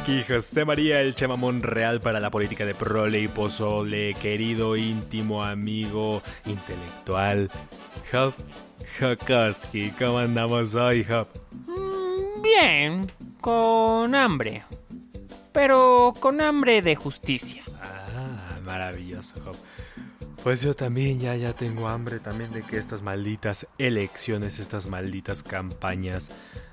aquí José María, el Chema Monreal para la política de prole y pozole, querido íntimo amigo intelectual, Hop Jokoski. ¿Cómo andamos hoy, Hop? Mm, bien, con hambre. Pero con hambre de justicia. Ah, maravilloso, Hop. Pues yo también ya, ya tengo hambre también de que estas malditas elecciones, estas malditas campañas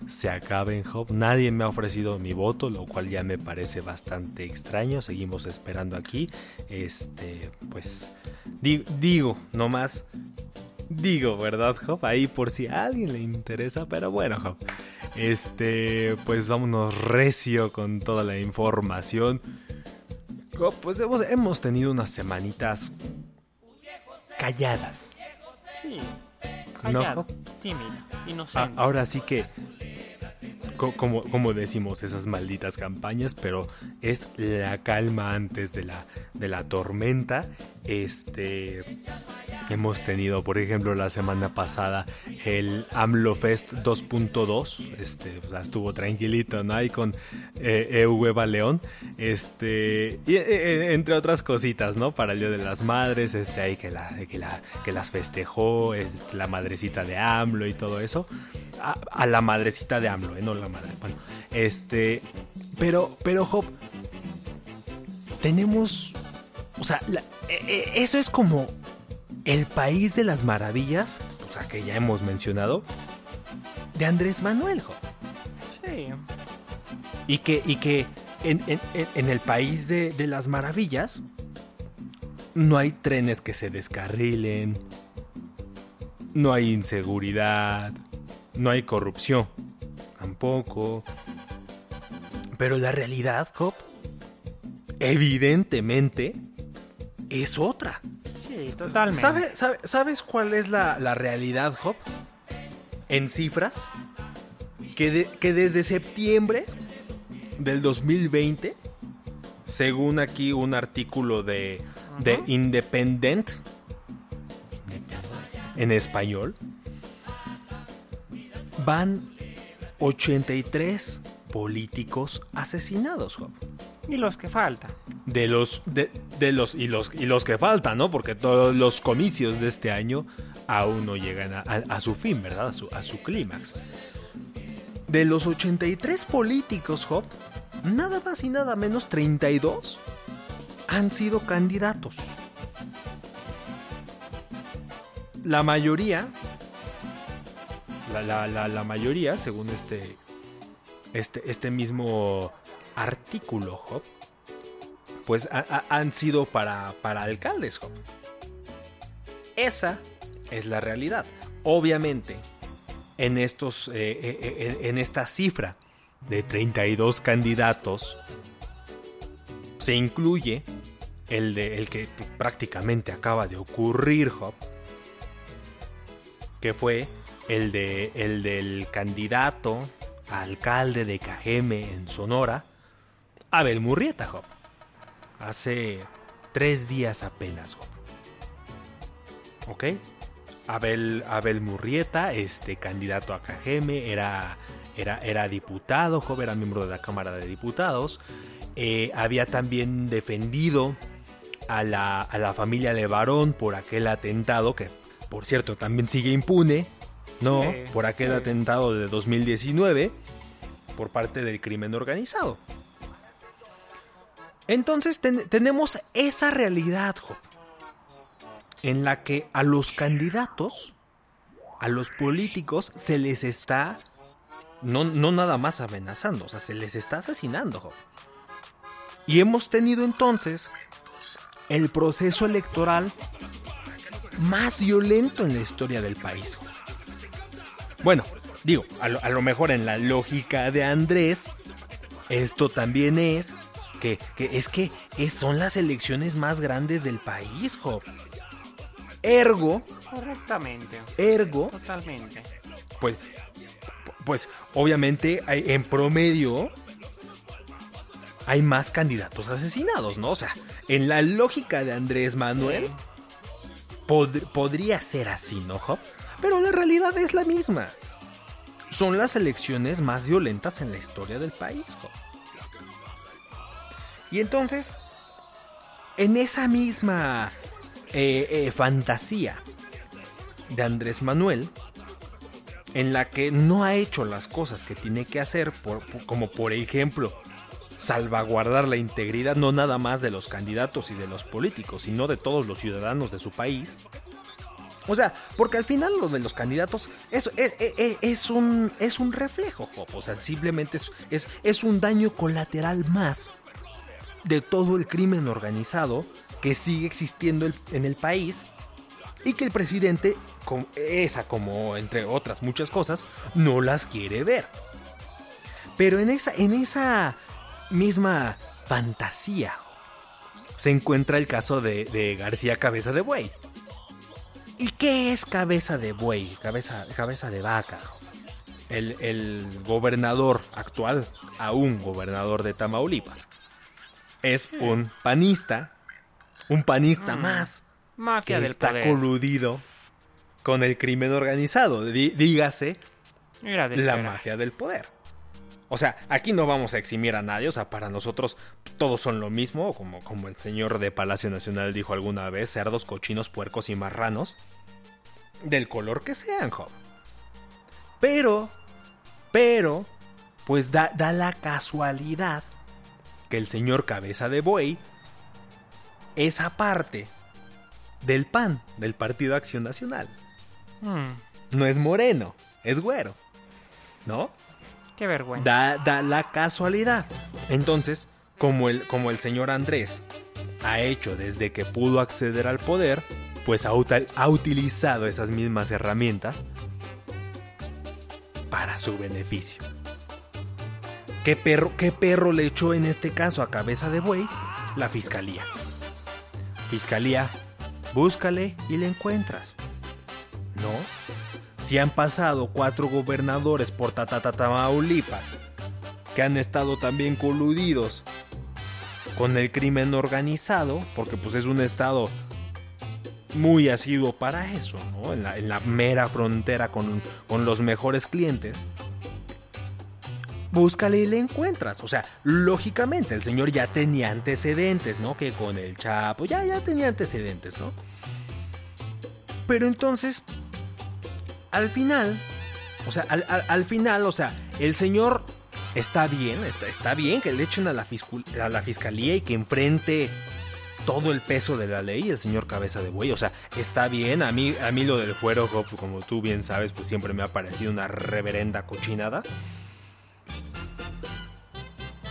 se acaben, Hop. Nadie me ha ofrecido mi voto, lo cual ya me parece bastante extraño. Seguimos esperando aquí. Este, pues, digo, no más. Digo, ¿verdad, Hop? Ahí por si a alguien le interesa, pero bueno, Hop. Este, pues vámonos recio con toda la información. Pues hemos, hemos tenido unas semanitas calladas. Sí, callado, tímido, inocente. ahora sí que, como, como decimos, esas malditas campañas, pero es la calma antes de la, de la tormenta. Este Hemos tenido, por ejemplo, la semana pasada el AMLO Fest 2.2. Este, o sea, estuvo tranquilito, ¿no? Ahí con eh, León. Este, y, eh, eh, entre otras cositas, ¿no? Para el Día de las Madres, este, ahí que, la, que, la, que las festejó, este, la madrecita de AMLO y todo eso. A, la madrecita de AMLO, ¿eh? No la madre. Bueno, este, pero, pero, Hop, tenemos. O sea, eso es como el País de las Maravillas, o sea que ya hemos mencionado, de Andrés Manuel. Sí. Y que, y que en, el País de, de las Maravillas no hay trenes que se descarrilen, no hay inseguridad, no hay corrupción, tampoco. Pero la realidad, Hop, evidentemente, es otra totalmente. sabes cuál es la, realidad, Hop? En cifras. Que, que desde septiembre del 2020, según aquí un artículo de, de Independent, en español, van 83 políticos asesinados. Y los que faltan. De los, de, los, y los, y los que faltan, ¿no? Porque todos los comicios de este año aún no llegan a, su fin, ¿verdad? A su, a su clímax. De los 83 políticos, Hop, nada más y nada menos 32 han sido candidatos. La mayoría, la, mayoría, según este, este, este mismo artículo, Hop, pues han sido para, para alcaldes, Hop. Esa es la realidad. Obviamente, en, estos, eh, eh, eh, en esta cifra de 32 candidatos, se incluye el, de, el que prácticamente acaba de ocurrir, Hop, que fue el, de, el del candidato alcalde de Cajeme en Sonora, Abel Murrieta, Job. Hace tres días apenas. ¿Ok? Abel, Abel Murrieta, este candidato a Cajeme, era, era, era diputado, Job, era miembro de la Cámara de Diputados. Eh, había también defendido a la, a la familia Levarón por aquel atentado, que por cierto también sigue impune, ¿no? por aquel atentado de 2019 por parte del crimen organizado. Entonces tenemos esa realidad, en la que a los candidatos, a los políticos, se les está no, no nada más amenazando, o sea, se les está asesinando. Y hemos tenido entonces el proceso electoral más violento en la historia del país. Bueno, digo, a lo, mejor en la lógica de Andrés, esto también es que, es que son las elecciones más grandes del país, Job. Ergo. Correctamente. Ergo. Totalmente. Pues, pues obviamente hay, en promedio hay más candidatos asesinados, ¿no? O sea, en la lógica de Andrés Manuel podría ser así, ¿no, Job? Pero la realidad es la misma. Son las elecciones más violentas en la historia del país. Y entonces, en esa misma eh, eh, fantasía de Andrés Manuel, en la que no ha hecho las cosas que tiene que hacer, como por ejemplo salvaguardar la integridad no nada más de los candidatos y de los políticos, sino de todos los ciudadanos de su país. O sea, porque al final lo de los candidatos es, es, un, es un reflejo, O sea, simplemente es, es, un daño colateral más de todo el crimen organizado que sigue existiendo en el país y que el presidente, esa como entre otras muchas cosas, no las quiere ver. Pero en esa, en esa misma fantasía se encuentra el caso de, García Cabeza de Buey. ¿Y qué es cabeza de buey? Cabeza, cabeza de vaca. El, el, gobernador actual, aún gobernador de Tamaulipas, es un panista, un panista mm. más, Mafia que está coludido con el crimen organizado. dígase la mafia del poder. O sea, aquí no vamos a eximir a nadie, o sea, para nosotros todos son lo mismo, como, como el señor de Palacio Nacional dijo alguna vez, cerdos, cochinos, puercos y marranos, del color que sean, joven. Pero, pero, pues da, da la casualidad que el señor cabeza de buey, esa parte del PAN, del Partido Acción Nacional. Hmm. No es moreno, es güero. ¿No? Qué vergüenza. Da, da la casualidad. Entonces, como el, como el señor Andrés ha hecho desde que pudo acceder al poder, pues ha, ha utilizado esas mismas herramientas para su beneficio. ¿Qué perro, ¿Qué perro le echó en este caso a cabeza de buey? La fiscalía. Fiscalía Búscale y le encuentras. ¿No? Si han pasado cuatro gobernadores por Tatatamaulipas que han estado también coludidos con el crimen organizado, porque pues es un estado muy asiduo para eso, ¿no? En la, en la mera frontera con, con los mejores clientes búscale y le encuentras. O sea, lógicamente, el señor ya tenía antecedentes, ¿no? Que con el Chapo, ya, ya tenía antecedentes, ¿no? Pero entonces, al final, o sea, al, final, o sea, el señor está bien, está, está bien que le echen a la, a la fiscalía y que enfrente todo el peso de la ley el señor cabeza de buey. O sea, está bien. A mí, a mí lo del fuero, como tú bien sabes, pues siempre me ha parecido una reverenda cochinada.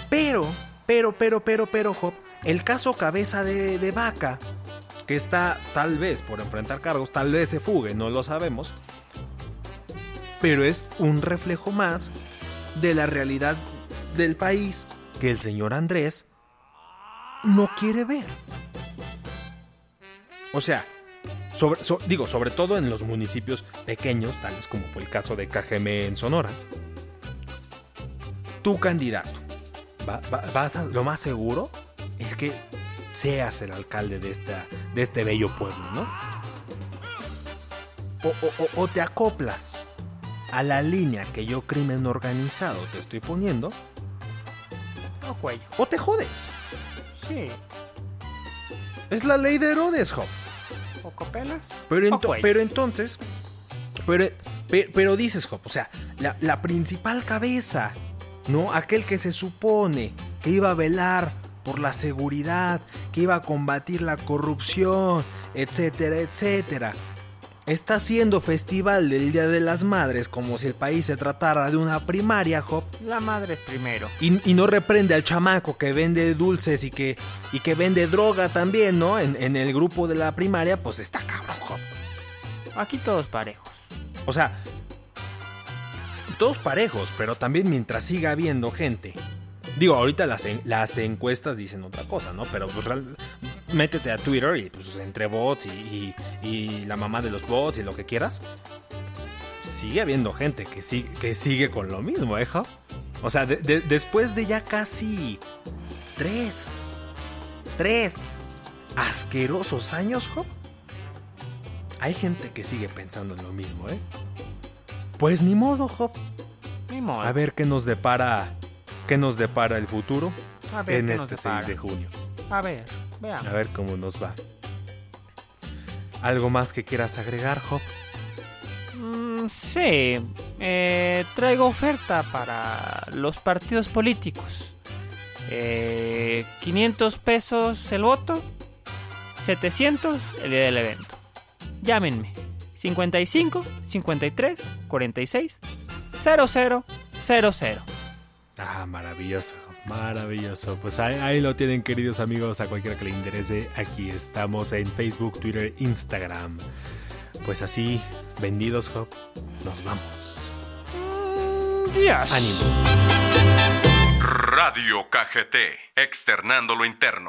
Pero, pero, pero, pero, pero, Job, el caso cabeza de, vaca, que está tal vez por enfrentar cargos, tal vez se fugue, no lo sabemos, pero es un reflejo más de la realidad del país que el señor Andrés no quiere ver. O sea, digo, sobre todo en los municipios pequeños, tales como fue el caso de KGM en Sonora, tu candidato vas lo más seguro es que seas el alcalde de, esta, de este bello pueblo, ¿no? O, te acoplas a la línea que yo crimen organizado te estoy poniendo. O cuello. O te jodes. Sí. Es la ley de Herodes, Job. O copelas. Pero, pero entonces. Pero, pero, dices, Job, o sea, la, la principal cabeza ¿no? Aquel que se supone que iba a velar por la seguridad, que iba a combatir la corrupción, etcétera, etcétera. Está haciendo festival del Día de las Madres como si el país se tratara de una primaria, Job. La madre es primero. Y, no reprende al chamaco que vende dulces y que, y que vende droga también, ¿no? En, en el grupo de la primaria, pues está cabrón, Job. Aquí todos parejos. O sea, todos parejos, pero también mientras siga habiendo gente. Digo, ahorita las, encuestas dicen otra cosa, ¿no? Pero pues métete a Twitter y pues entre bots y, la mamá de los bots y lo que quieras. Sigue habiendo gente que, sigue, con lo mismo, ¿eh? O sea, después de ya casi tres, tres asquerosos años, ¿jo? Hay gente que sigue pensando en lo mismo, ¿eh? Pues ni modo, Job. Ni modo. A ver qué nos depara. ¿Qué nos depara el futuro? A ver en qué nos este 6 depara. de junio. A ver, veamos. A ver cómo nos va. ¿Algo más que quieras agregar, Hop? Mm, sí, eh, traigo oferta para los partidos políticos. Eh, 500 pesos el voto, 700 el día del evento. Llámenme 55 53 46 00 00. Ah, maravilloso, maravilloso. Pues ahí, ahí lo tienen, queridos amigos, a cualquiera que le interese. Aquí estamos en Facebook, Twitter, Instagram. Pues así, vendidos, Hop, nos vamos. Dios. Ánimo. Radio KGT, externando lo interno.